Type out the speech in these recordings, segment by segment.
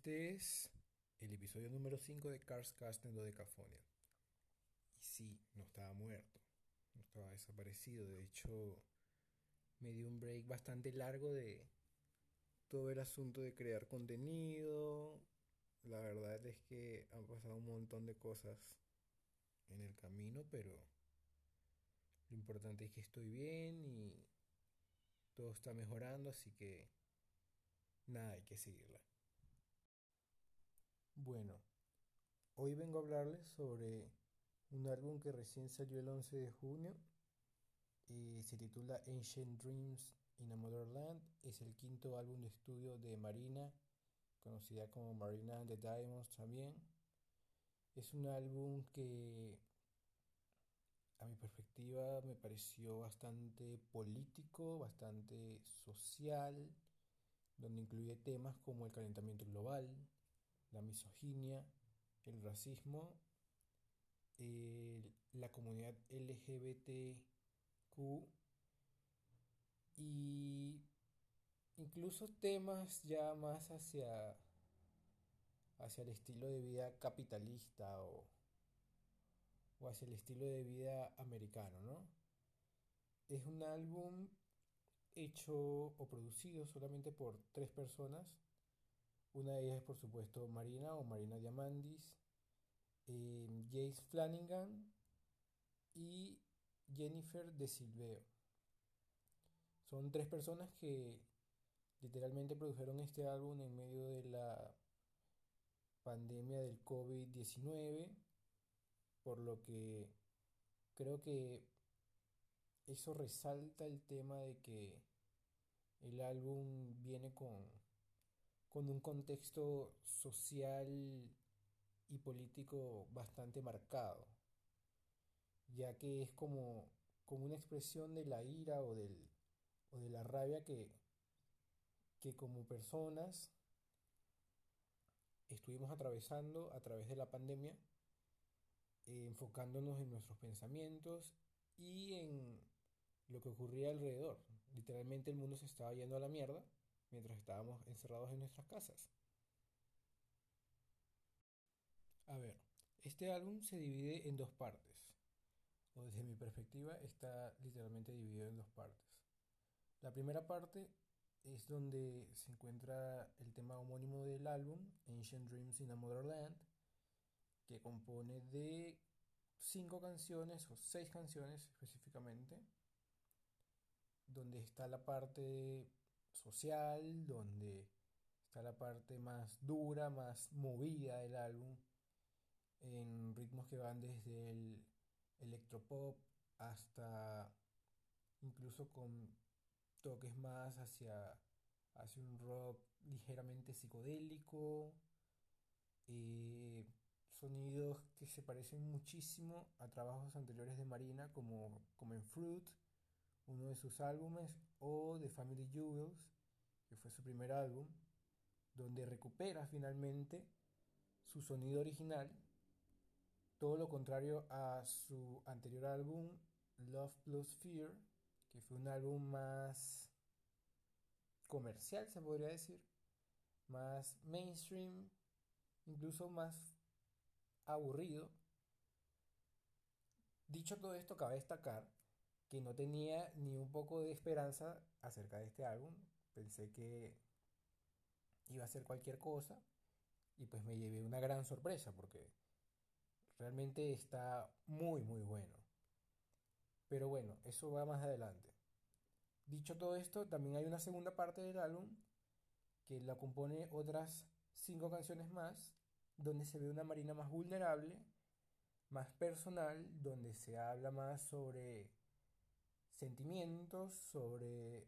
Este es el episodio número 5 de Cars Cast en Dodecafonia. Y sí, no estaba muerto, no estaba desaparecido. De hecho, me dio un break bastante largo de todo el asunto de crear contenido. La verdad es que han pasado un montón de cosas en el camino, pero lo importante es que estoy bien y todo está mejorando, así que nada, hay que seguirla. Bueno, hoy vengo a hablarles sobre un álbum que recién salió el 11 de junio y se titula Ancient Dreams in a Motherland. Es el quinto álbum de estudio de Marina, conocida como Marina and the Diamonds también. Es un álbum que a mi perspectiva me pareció bastante político, bastante social, donde incluye temas como el calentamiento global, la misoginia, el racismo, la comunidad LGBTQ y incluso temas ya más hacia, hacia el estilo de vida capitalista o, o hacia el estilo de vida americano, ¿no? Es un álbum hecho o producido solamente por tres personas una de ellas es por supuesto Marina o Marina Diamandis, eh, Jace Flanagan y Jennifer De Silveo. Son tres personas que literalmente produjeron este álbum en medio de la pandemia del COVID-19, por lo que creo que eso resalta el tema de que el álbum viene con con un contexto social y político bastante marcado, ya que es como, como una expresión de la ira o, del, o de la rabia que, que como personas estuvimos atravesando a través de la pandemia, eh, enfocándonos en nuestros pensamientos y en lo que ocurría alrededor. Literalmente el mundo se estaba yendo a la mierda mientras estábamos encerrados en nuestras casas. A ver, este álbum se divide en dos partes, o desde mi perspectiva está literalmente dividido en dos partes. La primera parte es donde se encuentra el tema homónimo del álbum, Ancient Dreams in a Motherland, que compone de cinco canciones o seis canciones específicamente, donde está la parte social, donde está la parte más dura, más movida del álbum, en ritmos que van desde el electropop hasta incluso con toques más hacia, hacia un rock ligeramente psicodélico, eh, sonidos que se parecen muchísimo a trabajos anteriores de Marina como, como en Fruit, uno de sus álbumes, o The Family Jewels, que fue su primer álbum, donde recupera finalmente su sonido original, todo lo contrario a su anterior álbum, Love Plus Fear, que fue un álbum más comercial, se podría decir, más mainstream, incluso más aburrido. Dicho todo esto, cabe destacar que no tenía ni un poco de esperanza acerca de este álbum. Pensé que iba a ser cualquier cosa y pues me llevé una gran sorpresa porque realmente está muy muy bueno. Pero bueno, eso va más adelante. Dicho todo esto, también hay una segunda parte del álbum que la compone otras cinco canciones más, donde se ve una Marina más vulnerable, más personal, donde se habla más sobre sentimientos, sobre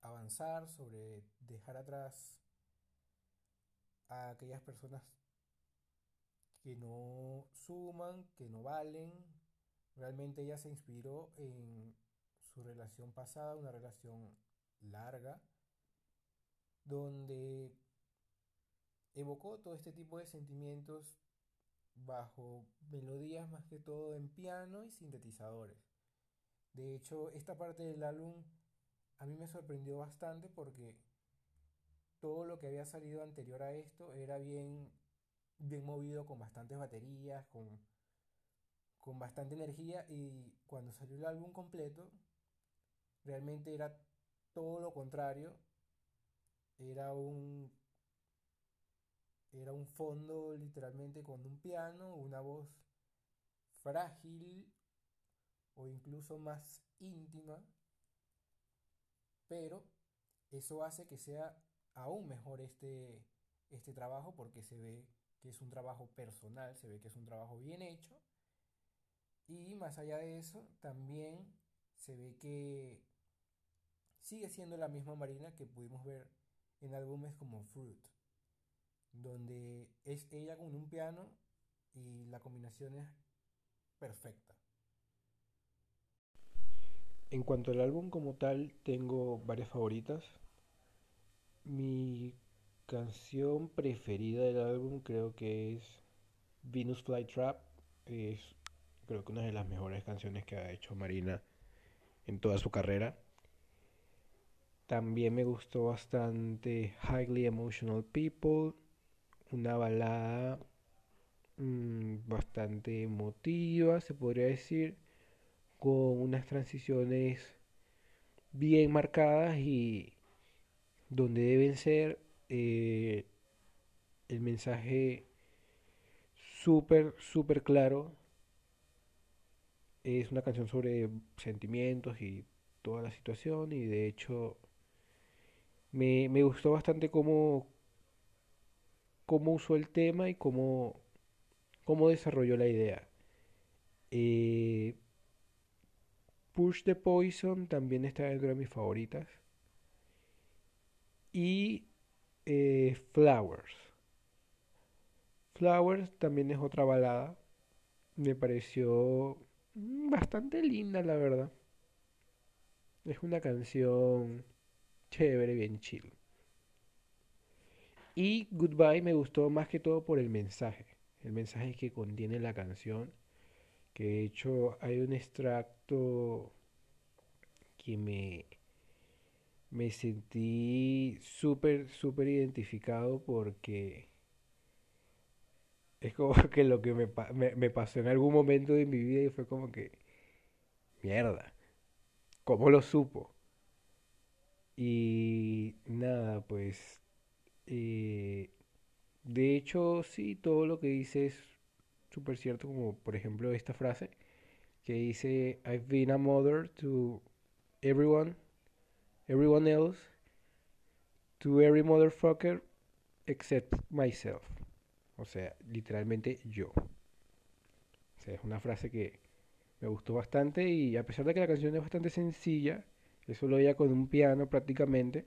avanzar, sobre dejar atrás a aquellas personas que no suman, que no valen. Realmente ella se inspiró en su relación pasada, una relación larga, donde evocó todo este tipo de sentimientos bajo melodías más que todo en piano y sintetizadores. De hecho, esta parte del álbum a mí me sorprendió bastante porque todo lo que había salido anterior a esto era bien, bien movido, con bastantes baterías, con, con bastante energía. Y cuando salió el álbum completo, realmente era todo lo contrario. Era un, era un fondo literalmente con un piano, una voz frágil o incluso más íntima, pero eso hace que sea aún mejor este, este trabajo porque se ve que es un trabajo personal, se ve que es un trabajo bien hecho y más allá de eso también se ve que sigue siendo la misma Marina que pudimos ver en álbumes como Fruit, donde es ella con un piano y la combinación es perfecta. En cuanto al álbum como tal, tengo varias favoritas. Mi canción preferida del álbum creo que es Venus Flytrap. Es creo que una de las mejores canciones que ha hecho Marina en toda su carrera. También me gustó bastante Highly Emotional People, una balada mm, bastante emotiva, se podría decir, con unas transiciones bien marcadas y donde deben ser eh, el mensaje súper, súper claro. Es una canción sobre sentimientos y toda la situación y de hecho me, gustó bastante cómo, cómo usó el tema y cómo, cómo desarrolló la idea. Eh, Push the Poison también está dentro de mis favoritas. Y eh, Flowers. Flowers también es otra balada. Me pareció bastante linda, la verdad. Es una canción chévere, bien chill. Y Goodbye me gustó más que todo por el mensaje. El mensaje que contiene la canción. Que de hecho hay un extracto que me, me sentí súper, súper identificado porque es como que lo que me, me, pasó en algún momento de mi vida y fue como que, mierda, ¿cómo lo supo? Y nada, pues, eh, de hecho, sí, todo lo que dice es súper cierto, como por ejemplo esta frase que dice, I've been a mother to everyone, everyone else, to every motherfucker except myself. O sea, literalmente yo. O sea, es una frase que me gustó bastante y a pesar de que la canción es bastante sencilla, eso lo oía con un piano prácticamente,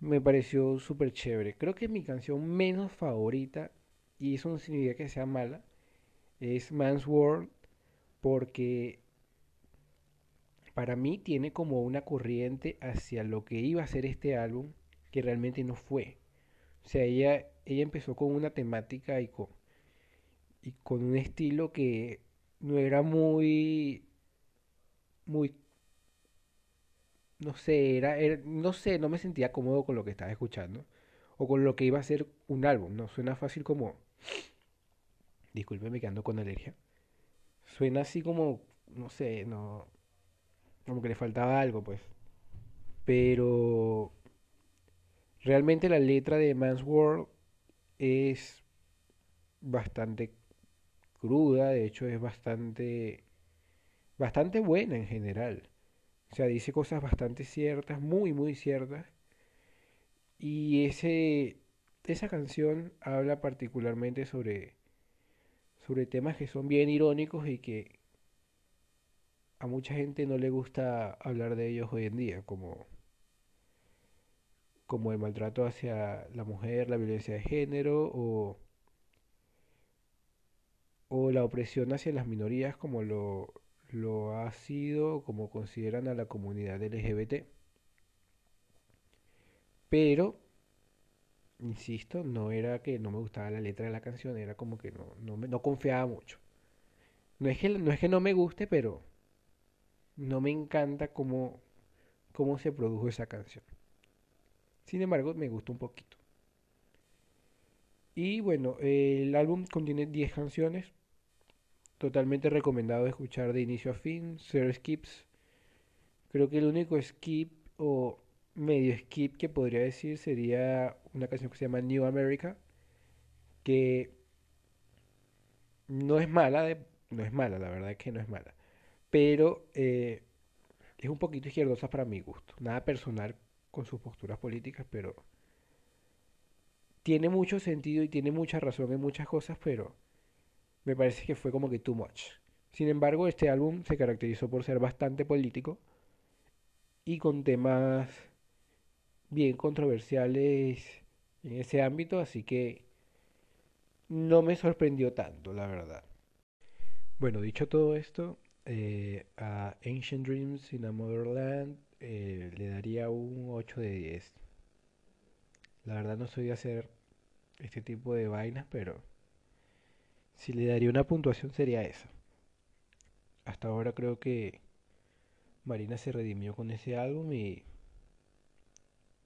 me pareció súper chévere. Creo que mi canción menos favorita, y eso no significa que sea mala, es Man's World, porque para mí tiene como una corriente hacia lo que iba a ser este álbum que realmente no fue. O sea, ella, ella empezó con una temática y con, y con un estilo que no era muy, muy, no sé, era, no sé, no me sentía cómodo con lo que estaba escuchando o con lo que iba a ser un álbum. No suena fácil como, discúlpeme que ando con alergia. Suena así como, no sé, no, como que le faltaba algo, pues. Pero realmente la letra de Man's World es bastante cruda, de hecho es bastante bastante buena en general. O sea, dice cosas bastante ciertas, muy muy ciertas. Y ese esa canción habla particularmente sobre sobre temas que son bien irónicos y que a mucha gente no le gusta hablar de ellos hoy en día, como como el maltrato hacia la mujer, la violencia de género o o la opresión hacia las minorías como lo, lo ha sido, como consideran a la comunidad LGBT. Pero, insisto, no era que no me gustaba la letra de la canción, era como que no, no, me, no confiaba mucho. No es, que, no es que no me guste, pero no me encanta cómo, cómo se produjo esa canción. Sin embargo, me gustó un poquito. Y bueno, el álbum contiene 10 canciones. Totalmente recomendado escuchar de inicio a fin. Zero skips. Creo que el único skip o medio skip que podría decir sería una canción que se llama New America. Que no es mala, no es mala, la verdad es que no es mala. Pero eh, es un poquito izquierdosa para mi gusto. Nada personal con sus posturas políticas, pero tiene mucho sentido y tiene mucha razón en muchas cosas, pero me parece que fue como que too much. Sin embargo, este álbum se caracterizó por ser bastante político y con temas bien controversiales en ese ámbito, así que no me sorprendió tanto, la verdad. Bueno, dicho todo esto, eh, a Ancient Dreams in a Motherland eh, le daría un 8 de 10. La verdad no soy de hacer este tipo de vainas, pero si le daría una puntuación sería esa. Hasta ahora creo que Marina se redimió con ese álbum y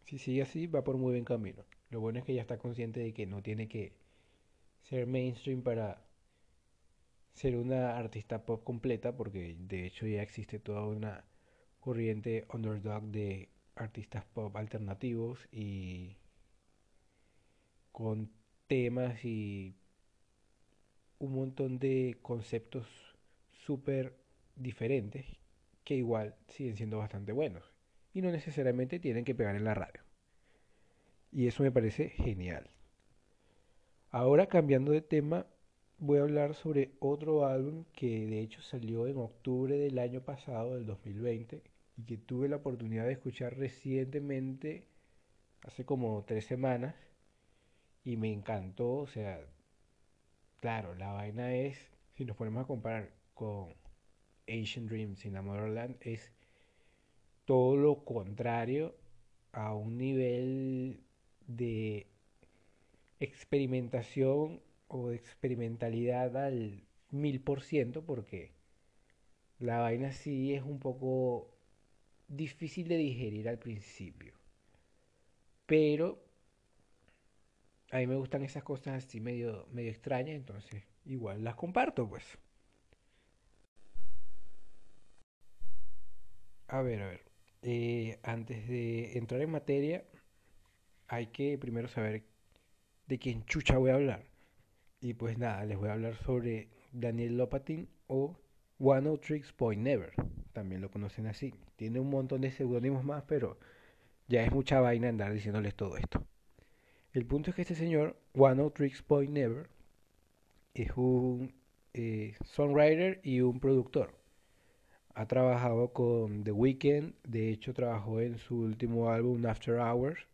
si sigue así va por muy buen camino. Lo bueno es que ya está consciente de que no tiene que ser mainstream para ser una artista pop completa, porque de hecho ya existe toda una corriente underdog de artistas pop alternativos y con temas y un montón de conceptos súper diferentes que igual siguen siendo bastante buenos y no necesariamente tienen que pegar en la radio. Y eso me parece genial. Ahora cambiando de tema, voy a hablar sobre otro álbum que de hecho salió en octubre del año pasado, del 2020, y que tuve la oportunidad de escuchar recientemente, hace como tres semanas, y me encantó, o sea, claro, la vaina es, si nos ponemos a comparar con Asian Dreams a Motherland, es todo lo contrario a un nivel de experimentación o de experimentalidad al mil por ciento porque la vaina sí es un poco difícil de digerir al principio. Pero a mí me gustan esas cosas así medio, medio extrañas, entonces igual las comparto pues. A ver, a ver. Eh, antes de entrar en materia, hay que primero saber de quién chucha voy a hablar. Y pues nada, les voy a hablar sobre Daniel Lopatin o One O Tricks Point Never. También lo conocen así. Tiene un montón de seudónimos más, pero ya es mucha vaina andar diciéndoles todo esto. El punto es que este señor, One O Tricks Point Never, es un eh, songwriter y un productor. Ha trabajado con The Weeknd, de hecho trabajó en su último álbum After Hours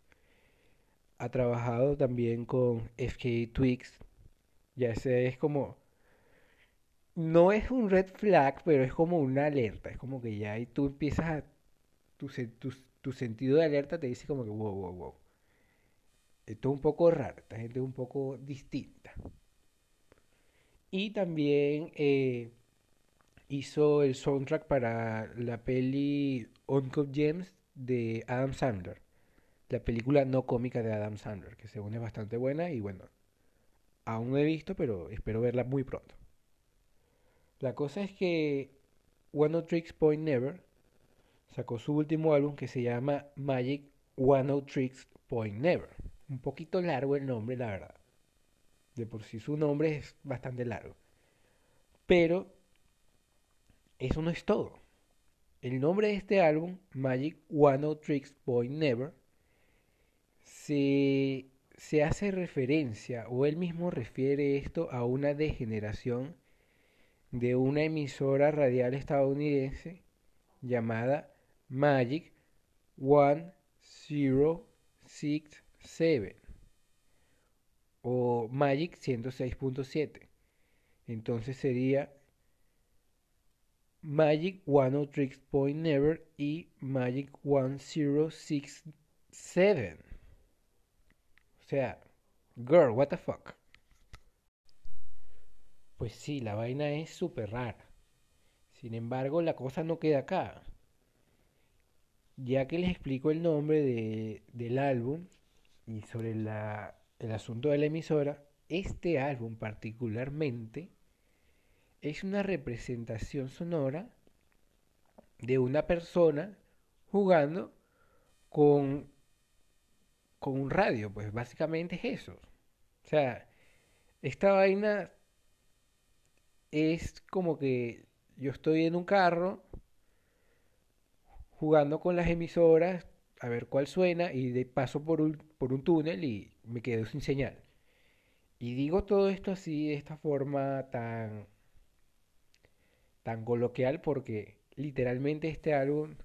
ha trabajado también con FK Twigs. Ya ese es como. No es un red flag, pero es como una alerta. Es como que ya ahí tú empiezas a. Tu, tu, sentido de alerta te dice como que wow, wow, wow. Esto es un poco raro. Esta gente es un poco distinta. Y también eh, hizo el soundtrack para la peli Uncut Gems de Adam Sandler la película no cómica de Adam Sandler, que según es bastante buena y bueno, aún no he visto, pero espero verla muy pronto. La cosa es que One of Tricks Point Never sacó su último álbum que se llama Magic One of Tricks Point Never. Un poquito largo el nombre, la verdad. De por sí su nombre es bastante largo. Pero eso no es todo. El nombre de este álbum, Magic One of Tricks Point Never, se, hace referencia o él mismo refiere esto a una degeneración de una emisora radial estadounidense llamada Magic 1067 o Magic 106.7. Entonces sería Magic 103 Point Never y Magic 1067. O sea, girl, what the fuck. Pues sí, la vaina es súper rara. Sin embargo, la cosa no queda acá. ya que les explico el nombre de, del álbum y sobre la, el asunto de la emisora, este álbum particularmente es una representación sonora de una persona jugando con, con un radio, pues básicamente es eso. O sea, esta vaina es como que yo estoy en un carro jugando con las emisoras a ver cuál suena y de paso por un, por un túnel y me quedo sin señal. Y digo todo esto así, de esta forma tan, tan coloquial, porque literalmente este álbum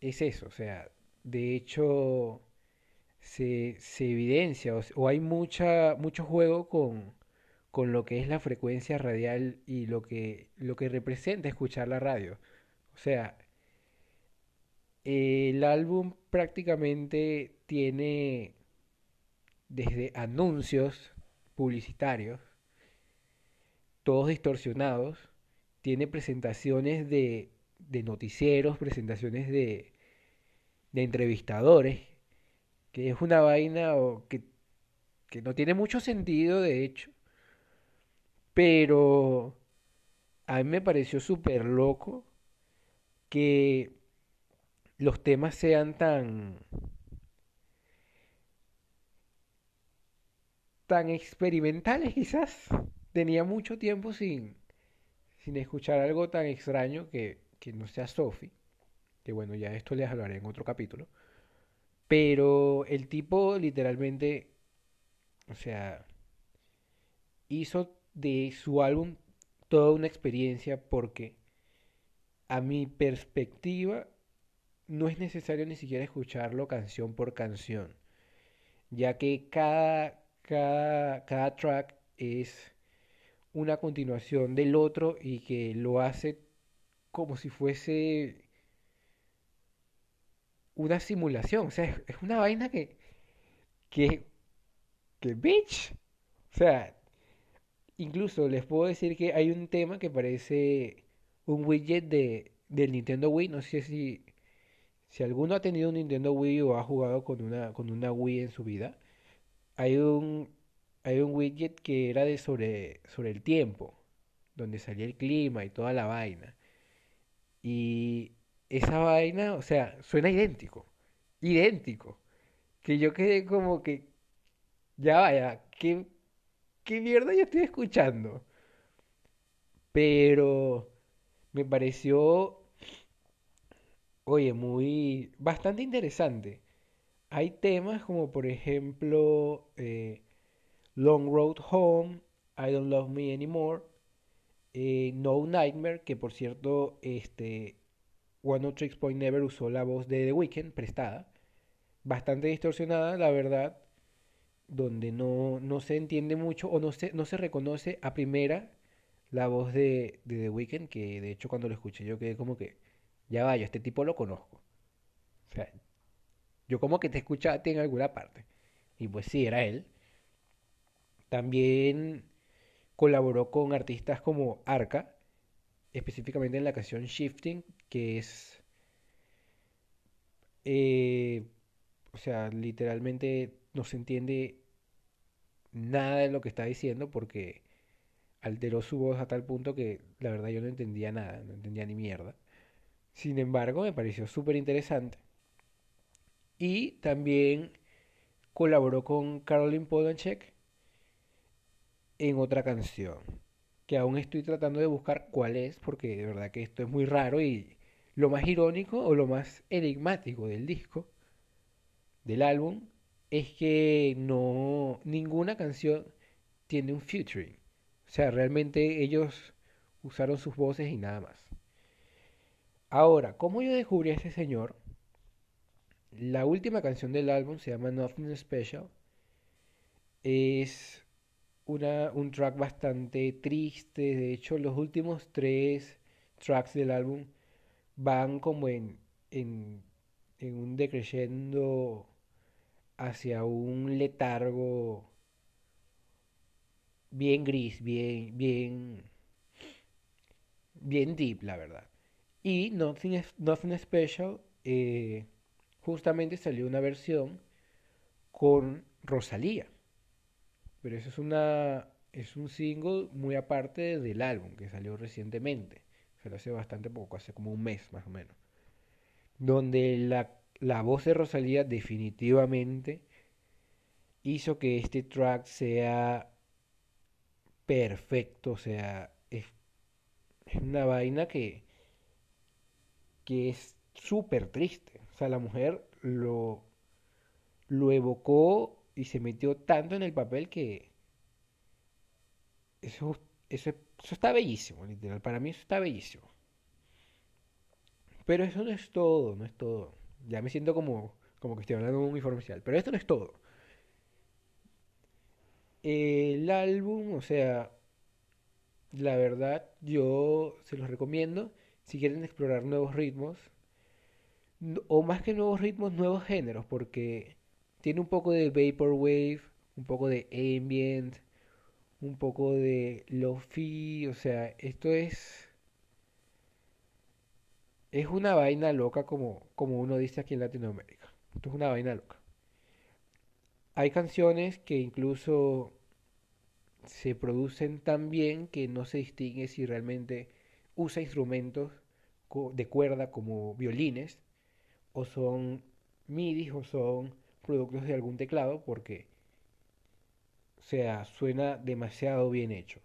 es eso. O sea, de hecho, se, se evidencia o, hay mucha, mucho juego con, con lo que es la frecuencia radial y lo que, lo que representa escuchar la radio. O sea, el álbum prácticamente tiene desde anuncios publicitarios, todos distorsionados, tiene presentaciones de, de noticieros, presentaciones de, de entrevistadores, que es una vaina o que, que no tiene mucho sentido, de hecho, pero a mí me pareció súper loco que los temas sean tan tan experimentales quizás. Tenía mucho tiempo sin, sin escuchar algo tan extraño que, que no sea Sophie. Que bueno, ya esto les hablaré en otro capítulo. Pero el tipo literalmente, o sea, hizo de su álbum toda una experiencia porque a mi perspectiva no es necesario ni siquiera escucharlo canción por canción, ya que cada, cada, cada track es una continuación del otro y que lo hace como si fuese una simulación. O sea, es una vaina que. que. que bitch. O sea, incluso les puedo decir que hay un tema que parece un widget de, del Nintendo Wii. No sé si. Si alguno ha tenido un Nintendo Wii o ha jugado con una, con una Wii en su vida, hay un, hay un widget que era de sobre, sobre el tiempo, donde salía el clima y toda la vaina. Y esa vaina, o sea, suena idéntico, idéntico. Que yo quedé como que, ya vaya, ¿qué, qué mierda yo estoy escuchando? Pero me pareció, oye, muy, bastante interesante. Hay temas como por ejemplo eh, Long Road Home, I Don't Love Me Anymore, eh, No Nightmare, que por cierto, este, One of Tricks Point Never usó la voz de The Weeknd prestada, bastante distorsionada, la verdad, donde no, no se entiende mucho o no se, no se reconoce a primera la voz de, de The Weeknd, que de hecho cuando lo escuché yo quedé como que, ya vaya, este tipo lo conozco. O sea, yo como que te escuchaste en alguna parte. Y pues sí, era él. También colaboró con artistas como Arca, específicamente en la canción Shifting, que es... Eh, o sea, literalmente no se entiende nada de lo que está diciendo porque alteró su voz a tal punto que la verdad yo no entendía nada, no entendía ni mierda. Sin embargo, me pareció súper interesante. Y también colaboró con Caroline Polachek en otra canción, que aún estoy tratando de buscar cuál es, porque de verdad que esto es muy raro y lo más irónico o lo más enigmático del disco, del álbum, es que no ninguna canción tiene un featuring. O sea, realmente ellos usaron sus voces y nada más. Ahora, ¿cómo yo descubrí a ese señor? La última canción del álbum se llama Nothing Special. Es una, un track bastante triste. De hecho, los últimos tres tracks del álbum van como en, en, en un decreyendo hacia un letargo bien gris, bien, bien, bien deep, la verdad. Y Nothing, Nothing Special eh, justamente salió una versión con Rosalía. Pero eso es una es un single muy aparte del álbum que salió recientemente. Salió hace bastante poco, hace como un mes más o menos. Donde la, la voz de Rosalía definitivamente hizo que este track sea perfecto, o sea, es, una vaina que, que es súper triste. O sea, la mujer lo, lo evocó y se metió tanto en el papel que eso, eso, eso está bellísimo, literal. Para mí eso está bellísimo. Pero eso no es todo, no es todo. Ya me siento como, como que estoy hablando de un informe Pero esto no es todo. El álbum, o sea, la verdad, yo se los recomiendo si quieren explorar nuevos ritmos. O más que nuevos ritmos, nuevos géneros, porque tiene un poco de vaporwave, un poco de ambient, un poco de lo-fi, o sea, esto es es una vaina loca como como uno dice aquí en Latinoamérica. Esto es una vaina loca. Hay canciones que incluso se producen tan bien que no se distingue si realmente usa instrumentos de cuerda como violines o son MIDI o son productos de algún teclado porque o sea, suena demasiado bien hecho.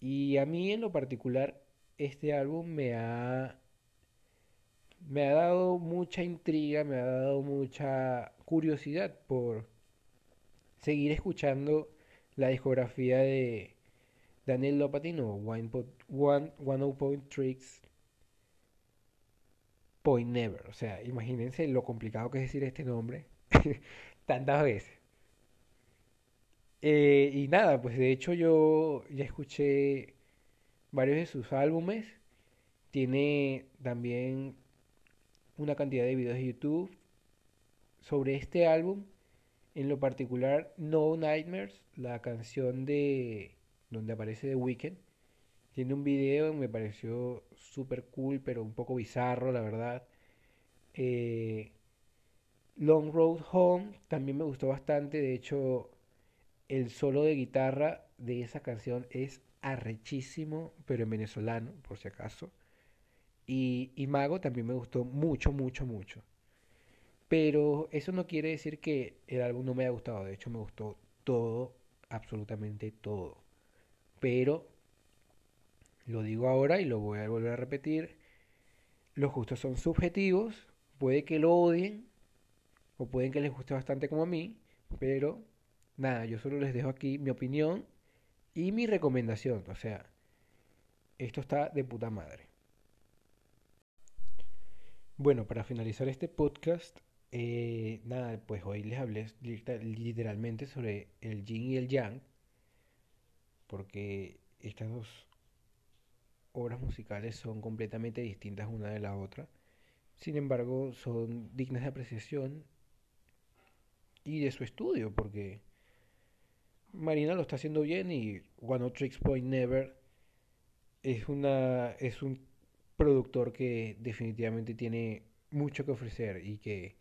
Y a mí en lo particular este álbum me ha me ha dado mucha intriga, me ha dado mucha curiosidad por seguir escuchando la discografía de Daniel Lopatino, One, One, One Point Tricks Point Never. O sea, imagínense lo complicado que es decir este nombre tantas veces. Eh, y nada, pues de hecho yo ya escuché varios de sus álbumes. Tiene también una cantidad de videos de YouTube sobre este álbum. En lo particular, No Nightmares, la canción de donde aparece The Weeknd. Tiene un video, me pareció súper cool, pero un poco bizarro, la verdad. Eh, Long Road Home también me gustó bastante. De hecho, el solo de guitarra de esa canción es arrechísimo, pero en venezolano, por si acaso. Y, y, Mago también me gustó mucho, mucho, mucho. Pero eso no quiere decir que el álbum no me haya gustado. De hecho, me gustó todo, absolutamente todo. Pero, lo digo ahora y lo voy a volver a repetir, los gustos son subjetivos. Puede que lo odien o pueden que les guste bastante como a mí, pero nada, yo solo les dejo aquí mi opinión y mi recomendación. O sea, esto está de puta madre. Bueno, para finalizar este podcast, eh, nada, pues hoy les hablé literalmente sobre el yin y el yang, porque estas dos obras musicales son completamente distintas una de la otra. Sin embargo, son dignas de apreciación y de su estudio, porque Marina lo está haciendo bien y One Tricks Point Never es una es un productor que definitivamente tiene mucho que ofrecer y que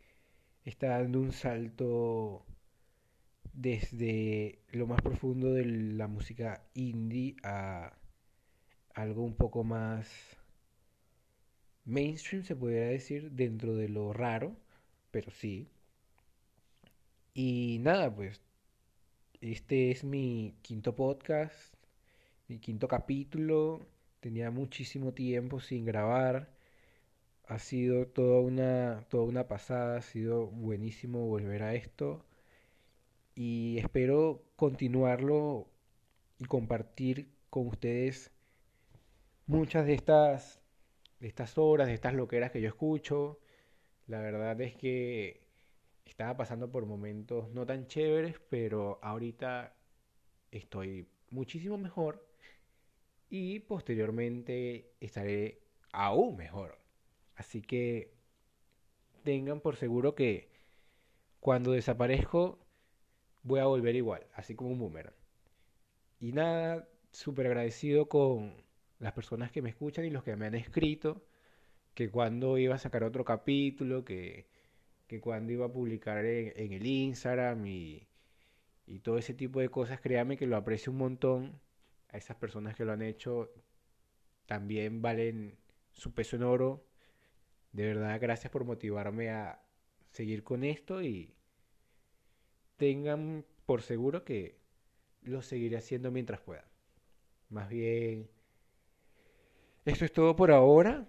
está dando un salto desde lo más profundo de la música indie a algo un poco más mainstream se podría decir dentro de lo raro pero sí. Y nada pues este es mi quinto podcast, mi quinto capítulo. Tenía muchísimo tiempo sin grabar. Ha sido toda una, toda una pasada, ha sido buenísimo volver a esto. Y espero continuarlo y compartir con ustedes muchas de estas, de estas horas, de estas loqueras que yo escucho. La verdad es que estaba pasando por momentos no tan chéveres, pero ahorita estoy muchísimo mejor y posteriormente estaré aún mejor. Así que tengan por seguro que cuando desaparezco voy a volver igual, así como un boomerang. Y nada, súper agradecido con las personas que me escuchan y los que me han escrito, que cuando iba a sacar otro capítulo, que, que cuando iba a publicar en, el Instagram y, y todo ese tipo de cosas, créame que lo aprecio un montón. A esas personas que lo han hecho también valen su peso en oro. De verdad, gracias por motivarme a seguir con esto y tengan por seguro que lo seguiré haciendo mientras pueda. Más bien, esto es todo por ahora.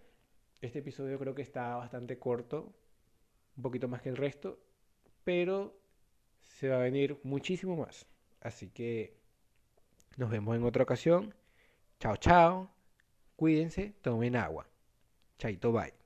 Este episodio creo que está bastante corto, un poquito más que el resto, pero se va a venir muchísimo más. Así que nos vemos en otra ocasión. Chao, chao. Cuídense, tomen agua. Chaito, bye.